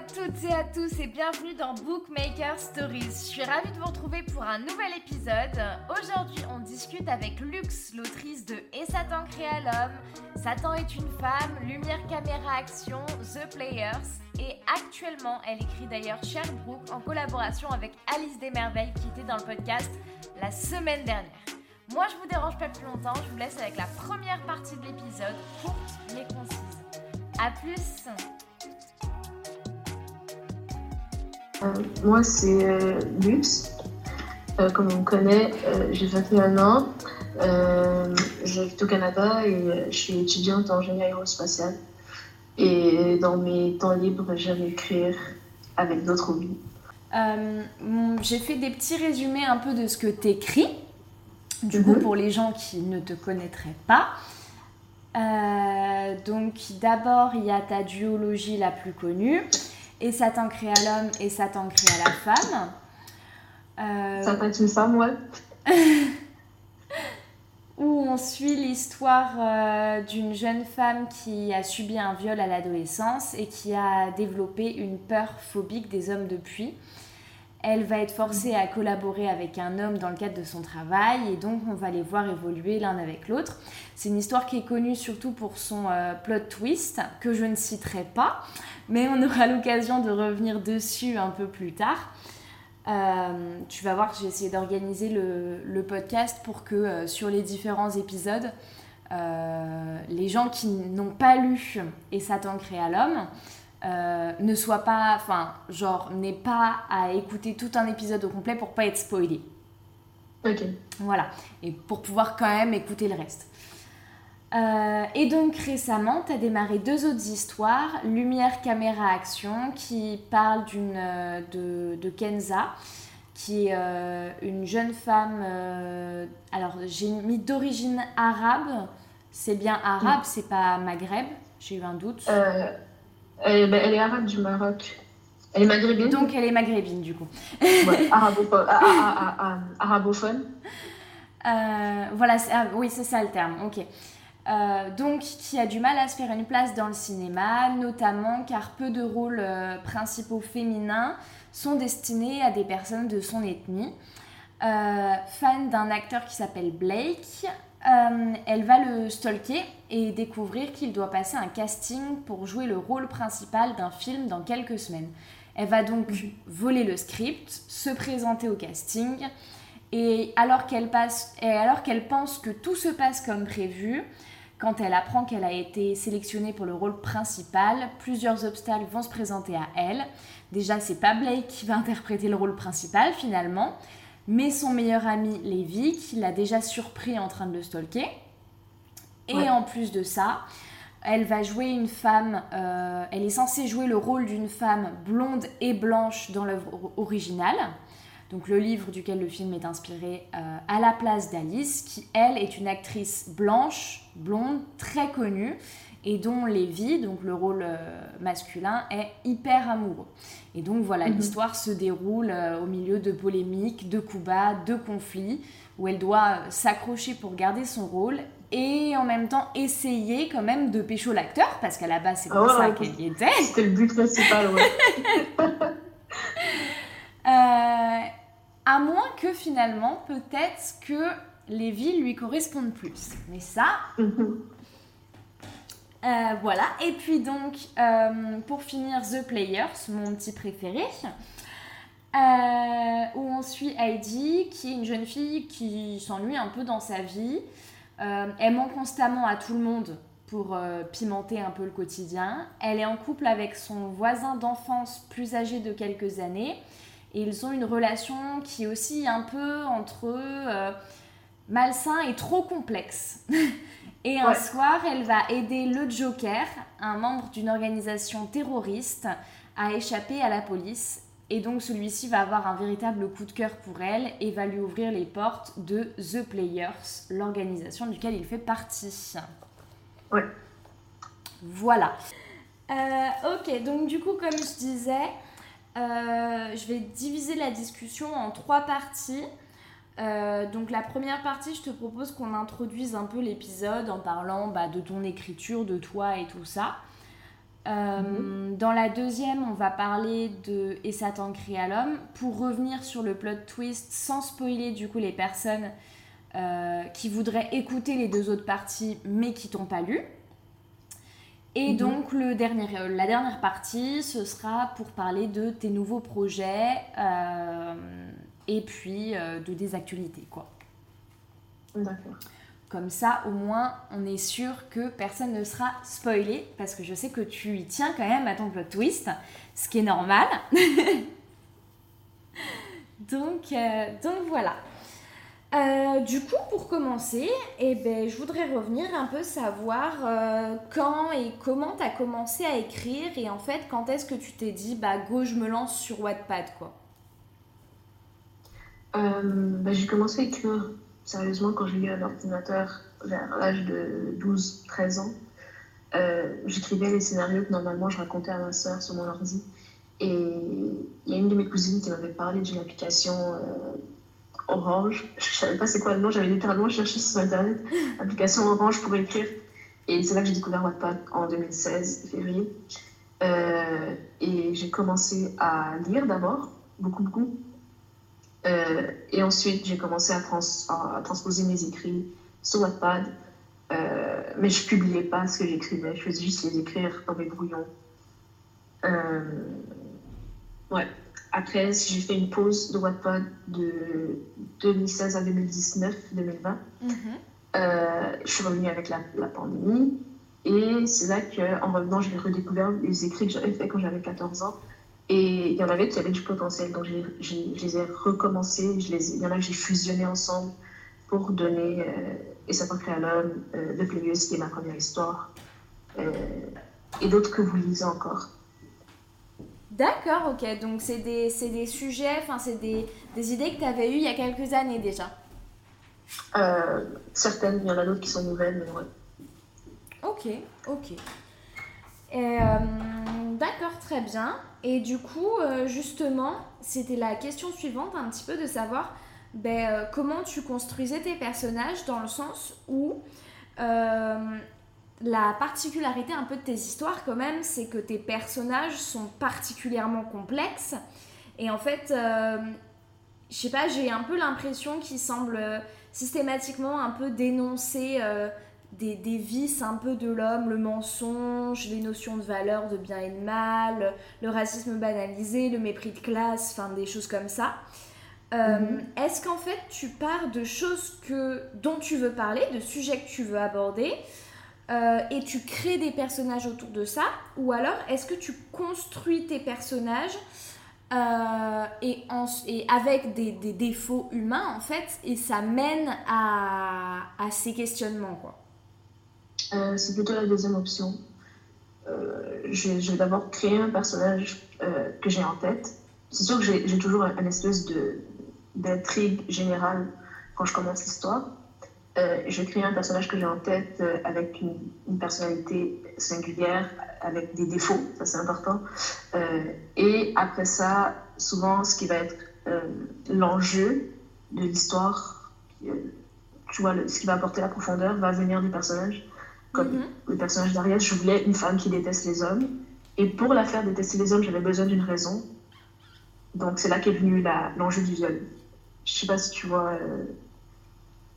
à toutes et à tous et bienvenue dans Bookmaker Stories. Je suis ravie de vous retrouver pour un nouvel épisode. Aujourd'hui, on discute avec Lux, l'autrice de Et Satan créa l'homme, Satan est une femme, Lumière, caméra, action, The Players. Et actuellement, elle écrit d'ailleurs Sherbrooke en collaboration avec Alice Desmerveilles qui était dans le podcast la semaine dernière. Moi, je vous dérange pas plus longtemps, je vous laisse avec la première partie de l'épisode, courte mais concise. A plus moi, c'est euh, Lux. Euh, comme on me connaît, j'ai 21 ans. J'habite au Canada et je suis étudiante en ingénierie aérospatiale. Et dans mes temps libres, j'aime écrire avec d'autres hobbies. j'ai fait des petits résumés un peu de ce que tu écris. Du coup, mhm. pour les gens qui ne te connaîtraient pas. donc d'abord, il y a ta duologie la plus connue et Satan créa l'homme et Satan créa la femme. Euh, Satan est une femme, ouais. où on suit l'histoire euh, d'une jeune femme qui a subi un viol à l'adolescence et qui a développé une peur phobique des hommes depuis. Elle va être forcée à collaborer avec un homme dans le cadre de son travail et donc on va les voir évoluer l'un avec l'autre. C'est une histoire qui est connue surtout pour son euh, plot twist que je ne citerai pas, mais on aura l'occasion de revenir dessus un peu plus tard. Euh, tu vas voir j'ai essayé d'organiser le, podcast pour que euh, sur les différents épisodes, les gens qui n'ont pas lu Et Satan créa l'homme, euh, ne soit pas, enfin, genre, n'ait pas à écouter tout un épisode au complet pour pas être spoilé. Ok. Voilà. Et pour pouvoir quand même écouter le reste. Euh, et donc récemment, tu as démarré deux autres histoires, Lumière, Caméra, Action, qui parlent d'une, euh, de, de, Kenza, qui est une jeune femme, alors j'ai mis d'origine arabe, c'est bien arabe, c'est pas maghreb, j'ai eu un doute. Elle, elle, est arabe du Maroc. Elle est maghrébine Donc elle est maghrébine du coup. Ouais, arabophone. Arabophone. Euh, voilà, oui, c'est ça le terme, ok. Euh, donc, qui a du mal à se faire une place dans le cinéma, notamment car peu de rôles euh, principaux féminins sont destinés à des personnes de son ethnie. fan d'un acteur qui s'appelle Blake, euh, elle va le stalker et découvrir qu'il doit passer un casting pour jouer le rôle principal d'un film dans quelques semaines. Elle va donc voler le script, se présenter au casting, et alors qu'elle pense que tout se passe comme prévu, quand elle apprend qu'elle a été sélectionnée pour le rôle principal, plusieurs obstacles vont se présenter à elle. Déjà, c'est pas Blake qui va interpréter le rôle principal finalement, mais son meilleur ami Lévi, qui l'a déjà surpris en train de le stalker. Et en plus de ça, elle va jouer une femme, euh, elle est censée jouer le rôle d'une femme blonde et blanche dans l'œuvre originale, donc le livre duquel le film est inspiré, euh, à la place d'Alice, qui elle est une actrice blanche, blonde, très connue, et dont Lévi, donc le rôle euh, masculin, est hyper amoureux. Et donc voilà, mhm. l'histoire se déroule euh, au milieu de polémiques, de coups bas, de conflits, où elle doit euh, s'accrocher pour garder son rôle et en même temps essayer quand même de pécho l'acteur, parce qu'à la base c'est pour ah ça qu'elle y était. C'était le but principal, ouais. à moins que finalement, peut-être que Lévi lui corresponde plus. Mais ça, mhm. Euh, voilà, et puis donc, euh, pour finir, The Players, mon petit préféré, euh, où on suit Heidi, qui est une jeune fille qui s'ennuie un peu dans sa vie. ment constamment à tout le monde pour pimenter un peu le quotidien. Elle est en couple avec son voisin d'enfance plus âgé de quelques années. Et ils ont une relation qui est aussi un peu entre eux malsain et trop complexe. Et un soir, elle va aider le Joker, un membre d'une organisation terroriste, à échapper à la police. Et donc celui-ci va avoir un véritable coup de cœur pour elle et va lui ouvrir les portes de The Players, l'organisation duquel il fait partie. Ouais. Voilà. Euh, ok, donc du coup, comme je disais, euh, je vais diviser la discussion en trois parties. Euh, donc la première partie, je te propose qu'on introduise un peu l'épisode en parlant bah, de ton écriture, de toi et tout ça. Euh, dans la deuxième, on va parler de Et Satan crie à l'homme pour revenir sur le plot twist sans spoiler du coup les personnes euh, qui voudraient écouter les deux autres parties mais qui t'ont pas lu. Et mhm. donc le dernier, la dernière partie, ce sera pour parler de tes nouveaux projets et puis de des actualités quoi. D'accord. Comme ça, au moins, on est sûr que personne ne sera spoilé, parce que je sais que tu y tiens quand même à ton plot twist, ce qui est normal. donc, euh, donc voilà. Euh, du coup, pour commencer, eh ben, je voudrais revenir un peu savoir euh, quand et comment tu as commencé à écrire et en fait, quand est-ce que tu t'es dit, bah go, je me lance sur Wattpad, quoi. Bah, j'ai commencé à écrire sérieusement, quand j'ai eu un ordinateur vers l'âge de 12-13 ans, euh, j'écrivais les scénarios que normalement je racontais à ma soeur sur mon ordi. Et il y a une de mes cousines qui m'avait parlé d'une application euh, Orange. Je ne savais pas c'est quoi le nom, j'avais littéralement cherché sur Internet, application Orange pour écrire. Et c'est là que j'ai découvert Wattpad en 2016, février. Euh, et j'ai commencé à lire d'abord, beaucoup, beaucoup. Euh, et ensuite, j'ai commencé à, transposer mes écrits sur Wattpad. Euh, mais je publiais pas ce que j'écrivais, je faisais juste les écrire dans mes brouillons. Euh, ouais. Après, j'ai fait une pause de Wattpad de 2016 à 2019, 2020. Mm-hmm. je suis revenue avec la, la pandémie. Et c'est là qu'en revenant, j'ai redécouvert les écrits que j'avais fait quand j'avais 14 ans. Et il y en avait qui avaient du potentiel, donc je les ai recommencés, je les, il y en a que j'ai fusionné ensemble pour donner euh, Et ça créer à l'homme, euh, Le Plébius, qui est ma première histoire, euh, et d'autres que vous lisez encore. D'accord, ok. Donc c'est des, des, sujets, enfin c'est des, des, idées que tu avais eues il y a quelques années déjà euh, Certaines, il y en a d'autres qui sont nouvelles, mais ouais. Ok, ok. D'accord, très bien. Et du coup, euh, justement, c'était la question suivante, un petit peu de savoir ben, euh, comment tu construisais tes personnages dans le sens où euh, la particularité un peu de tes histoires quand même, c'est que tes personnages sont particulièrement complexes. Et en fait, je sais pas, j'ai un peu l'impression qu'ils semblent systématiquement un peu dénoncer des, des, vices un peu de l'homme, le mensonge, les notions de valeur, de bien et de mal, le racisme banalisé, le mépris de classe, enfin des choses comme ça. Euh, mhm. Est-ce qu'en fait tu pars de choses que, dont tu veux parler, de sujets que tu veux aborder, euh, et tu crées des personnages autour de ça, ou alors est-ce que tu construis tes personnages euh, et, et, avec des, des, défauts humains en fait, et ça mène à, à ces questionnements quoi? Euh, c'est plutôt la deuxième option. Euh, je, vais d'abord créer un personnage euh, que j'ai en tête. C'est sûr que j'ai toujours un, espèce d'intrigue générale quand je commence l'histoire. je crée un personnage que j'ai en tête avec une, personnalité singulière, avec des défauts, ça c'est important. et après ça, souvent, ce qui va être l'enjeu de l'histoire, tu vois, ce qui va apporter la profondeur, va venir du personnage. Comme mhm. le personnage d'Ariel, je voulais une femme qui déteste les hommes. Et pour la faire détester les hommes, j'avais besoin d'une raison. Donc c'est là qu'est venu l'enjeu du viol. Je sais pas si tu vois. Euh,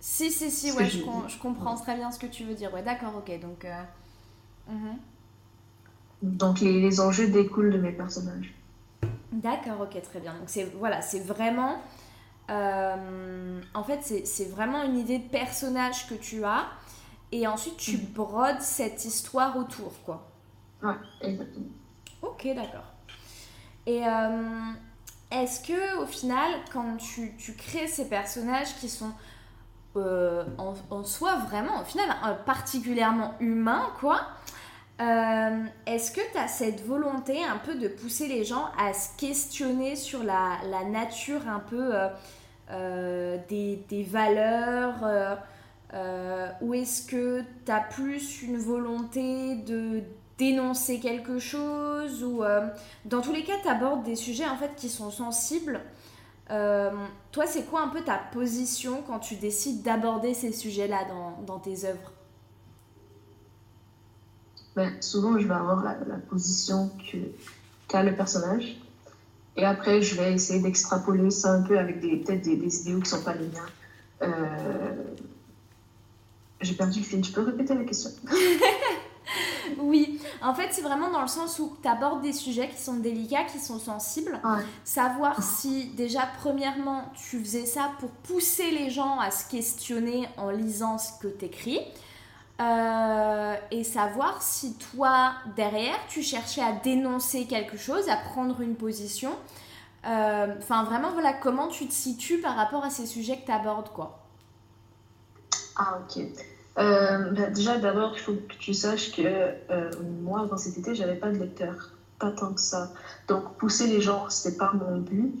si, si, si, ouais, je, je, comprends très bien ce que tu veux dire. Ouais, d'accord, ok. Donc. Euh, mhm. Donc les, les, enjeux découlent de mes personnages. D'accord, ok, très bien. Donc c'est voilà, c'est vraiment. Euh, en fait, c'est vraiment une idée de personnage que tu as et ensuite tu mhm. brodes cette histoire autour, quoi. Ouais, exactement. Ok, d'accord. Et euh, est-ce que au final, quand tu, tu, crées ces personnages qui sont euh, en, en, soi vraiment, au final, euh, particulièrement humains, quoi, est-ce que tu as cette volonté un peu de pousser les gens à se questionner sur la, la nature un peu des, des, valeurs euh, ou est-ce que tu as plus une volonté de dénoncer quelque chose ou euh, dans tous les cas tu abordes des sujets en fait qui sont sensibles euh, toi c'est quoi un peu ta position quand tu décides d'aborder ces sujets là dans, dans tes œuvres? Mais souvent je vais avoir la, position qu'a le personnage. Et après, je vais essayer d'extrapoler ça un peu avec des, peut-être des, des idéaux qui sont pas les miens. J'ai perdu le fil. Tu peux répéter la question Oui, en fait, c'est vraiment dans le sens où tu abordes des sujets qui sont délicats, qui sont sensibles. Ouais. Savoir si, déjà, premièrement, tu faisais ça pour pousser les gens à se questionner en lisant ce que tu écris. et savoir si toi, derrière, tu cherchais à dénoncer quelque chose, à prendre une position. Euh, Enfin, vraiment, voilà, comment tu te situes par rapport à ces sujets que tu abordes, quoi. Ah, ok. Euh, bah, déjà, d'abord, il faut que tu saches que euh, moi, avant cet été, j'avais pas de lecteur. Pas tant que ça. Donc, pousser les gens, c'était pas mon but.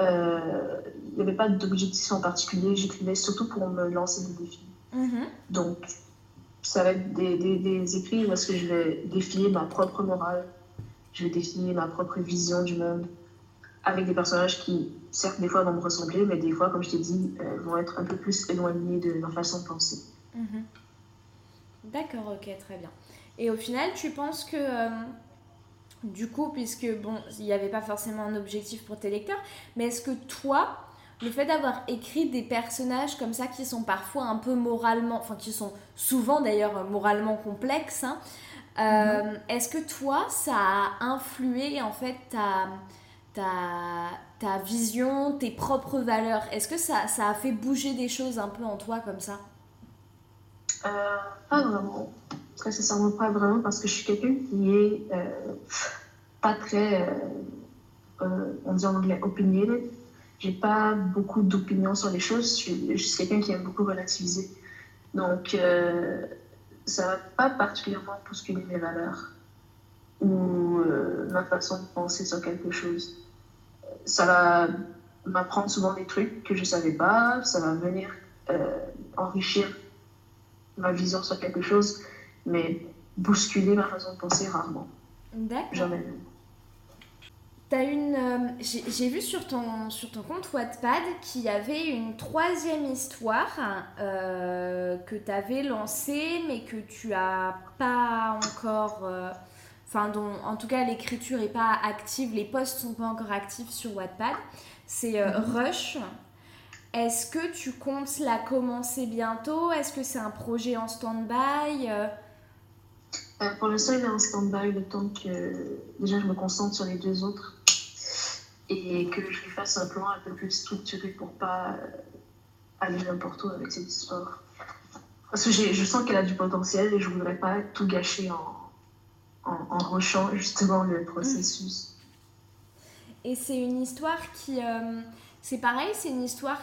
Euh, Il n'y avait pas d'objectif en particulier. J'écrivais surtout pour me lancer des défis. Mhm. Donc, ça va être des, des, des écrits où est-ce que je vais défier ma propre morale, je vais défier ma propre vision du monde, avec des personnages qui, certes, des fois vont me ressembler, mais des fois, comme je t'ai dit, euh, vont être un peu plus éloignés de ma façon de penser. Mhm. D'accord, ok, très bien. Et au final, tu penses que, euh, du coup, puisque, bon, il n'y avait pas forcément un objectif pour tes lecteurs, mais est-ce que toi, le fait d'avoir écrit des personnages comme ça qui sont parfois un peu moralement, enfin qui sont souvent d'ailleurs moralement complexes, hein, euh, est-ce que toi, ça a influé en fait ta, ta, ta vision, tes propres valeurs? Est-ce que ça, ça a fait bouger des choses un peu en toi comme ça? Euh, pas vraiment. Très sincèrement, pas vraiment, parce que je suis quelqu'un qui est euh, pas très, euh, on dit en anglais, opinionated. J'ai pas beaucoup d'opinions sur les choses. Je suis, suis quelqu'un qui aime beaucoup relativiser. Donc, ça va pas particulièrement bousculer mes valeurs ou ma façon de penser sur quelque chose. Ça va m'apprendre souvent des trucs que je savais pas. Ça va venir enrichir ma vision sur quelque chose, mais bousculer ma façon de penser rarement. D'accord. Jamais. T'as une, euh, j'ai vu sur ton, sur ton compte Wattpad qu'il y avait une troisième histoire euh, que tu avais lancée, mais que tu as pas encore. euh, Enfin, dont en tout cas l'écriture est pas active, les posts sont pas encore actifs sur Wattpad. C'est euh, Rush. Est-ce que tu comptes la commencer bientôt? Est-ce que c'est un projet en stand-by? Euh, Euh, pour l'instant, il est en stand-by le temps que déjà je me concentre sur les deux autres et que je lui fasse un plan un peu plus structuré pour pas aller n'importe où avec cette histoire. Parce que je sens qu'elle a du potentiel et je voudrais pas tout gâcher en, en, en rushant justement le processus. Et c'est une histoire qui. euh, c'est pareil, c'est une histoire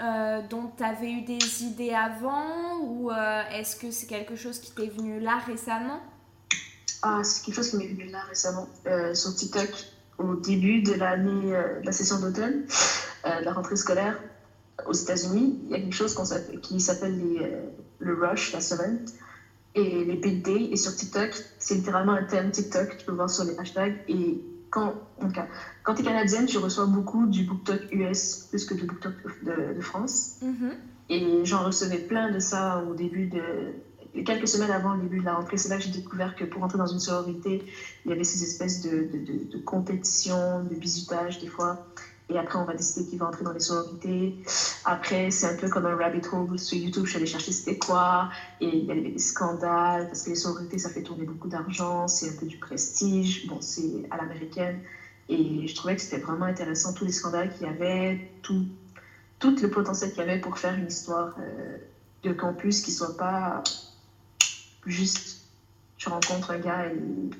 euh, dont tu avais eu des idées avant ou euh, est-ce que c'est quelque chose qui t'est venu là récemment? Ah, c'est quelque chose qui m'est venu là récemment euh, sur TikTok au début de l'année, de la session d'automne, de la rentrée scolaire aux États-Unis. Il y a quelque chose qui s'appelle le rush, la semaine, et les big days. Et sur TikTok, c'est littéralement un thème TikTok. Tu peux voir sur les hashtags. Et quand, cas, quand tu es canadienne, tu reçois beaucoup du BookTok US plus que du BookTok de, de France. Mhm. Et j'en recevais plein de ça au début de. Quelques semaines avant le début de la rentrée, c'est là que j'ai découvert que pour entrer dans une sororité, il y avait ces espèces de, de, de, de compétitions, de bizutage des fois. Et après, on va décider qui va entrer dans les sororités. Après, c'est un peu comme un rabbit hole sur YouTube. Je suis allée chercher c'était quoi. Et il y avait des scandales parce que les sororités, ça fait tourner beaucoup d'argent. C'est un peu du prestige. Bon, c'est à l'américaine. Et je trouvais que c'était vraiment intéressant, tous les scandales qu'il y avait, tout, tout le potentiel qu'il y avait pour faire une histoire euh, de campus qui soit pas juste tu rencontres un gars et,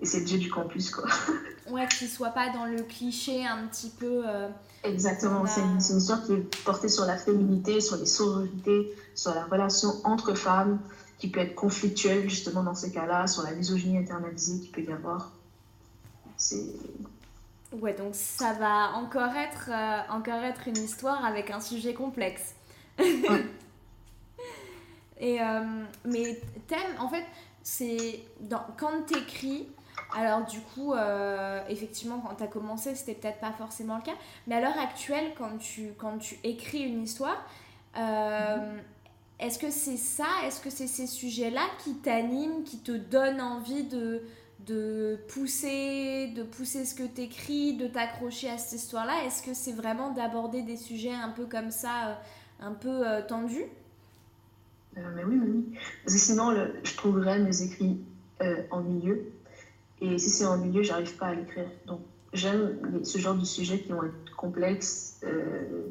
et c'est le dieu du campus quoi. Ouais, qu'il soit pas dans le cliché un petit peu. euh, Exactement, c'est une, une histoire qui est portée sur la féminité, sur les sororités, sur la relation entre femmes qui peut être conflictuelle justement dans ces cas-là, sur la misogynie internalisée qu'il peut y avoir. C'est Ouais, donc ça va encore être, euh, encore être une histoire avec un sujet complexe. Et, euh, mais thème, en fait, c'est quand t'écris, alors du coup, euh, effectivement, quand t'as commencé, c'était peut-être pas forcément le cas, mais à l'heure actuelle, quand tu, quand tu écris une histoire, euh, est-ce que c'est ça Est-ce que c'est ces sujets-là qui t'animent, qui te donnent envie de, de pousser, de pousser ce que tu écris, de t'accrocher à cette histoire-là? Est-ce que c'est vraiment d'aborder des sujets un peu comme ça, euh, un peu euh, tendus? Euh, Mais oui, oui. Parce que sinon, je trouverais mes écrits en milieu. Et si c'est en milieu, j'arrive pas à l'écrire. Donc, j'aime ce genre de sujets qui vont être complexes,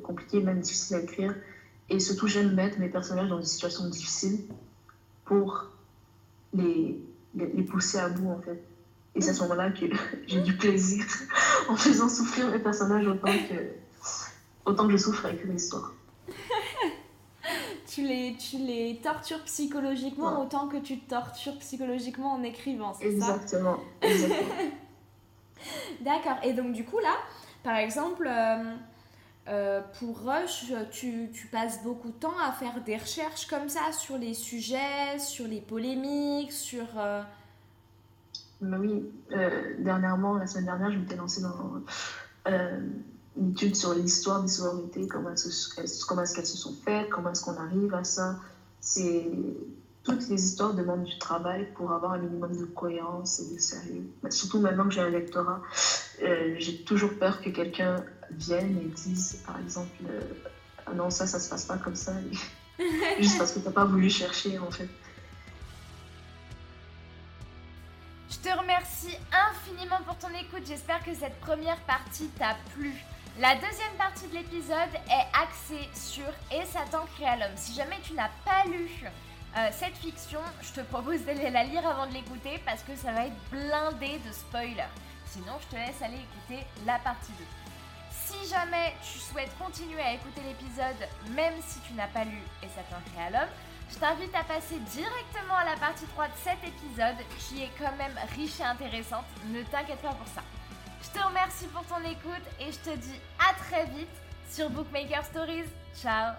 compliqués, même difficiles à écrire. Et surtout, j'aime mettre mes personnages dans des situations difficiles pour les les pousser à bout en fait. Et c'est à ce moment-là que j'ai du plaisir en faisant souffrir mes personnages autant que, autant que je souffre avec l'histoire. Tu, les, tu les tortures psychologiquement autant que tu te tortures psychologiquement en écrivant, c'est ça Exactement. D'accord. Et donc du coup là, par exemple... Euh, euh, pour Rush, tu, tu, passes beaucoup de temps à faire des recherches comme ça sur les sujets, sur les polémiques, sur... Euh, bah oui, dernièrement, la semaine dernière, je m'étais lancée dans une étude sur l'histoire des sororités, comment est-ce qu'elles se sont faites, comment est-ce qu'on arrive à ça. Toutes les histoires demandent du travail pour avoir un minimum de cohérence et de sérieux. Surtout maintenant que j'ai un lectorat, j'ai toujours peur que quelqu'un viennent et disent, par exemple, euh, ah non, ça, ça se passe pas comme ça, juste parce que t'as pas voulu chercher, en fait. Je te remercie infiniment pour ton écoute. J'espère que cette première partie t'a plu. La deuxième partie de l'épisode est axée sur Et Satan créa l'homme. Si jamais tu n'as pas lu euh, cette fiction, je te propose d'aller la lire avant de l'écouter parce que ça va être blindé de spoilers. Sinon, je te laisse aller écouter la partie 2. Si jamais tu souhaites continuer à écouter l'épisode, même si tu n'as pas lu Et t'en à l'homme, je t'invite à passer directement à la partie 3 de cet épisode qui est quand même riche et intéressante. Ne t'inquiète pas pour ça. Je te remercie pour ton écoute et je te dis à très vite sur Bookmaker Stories. Ciao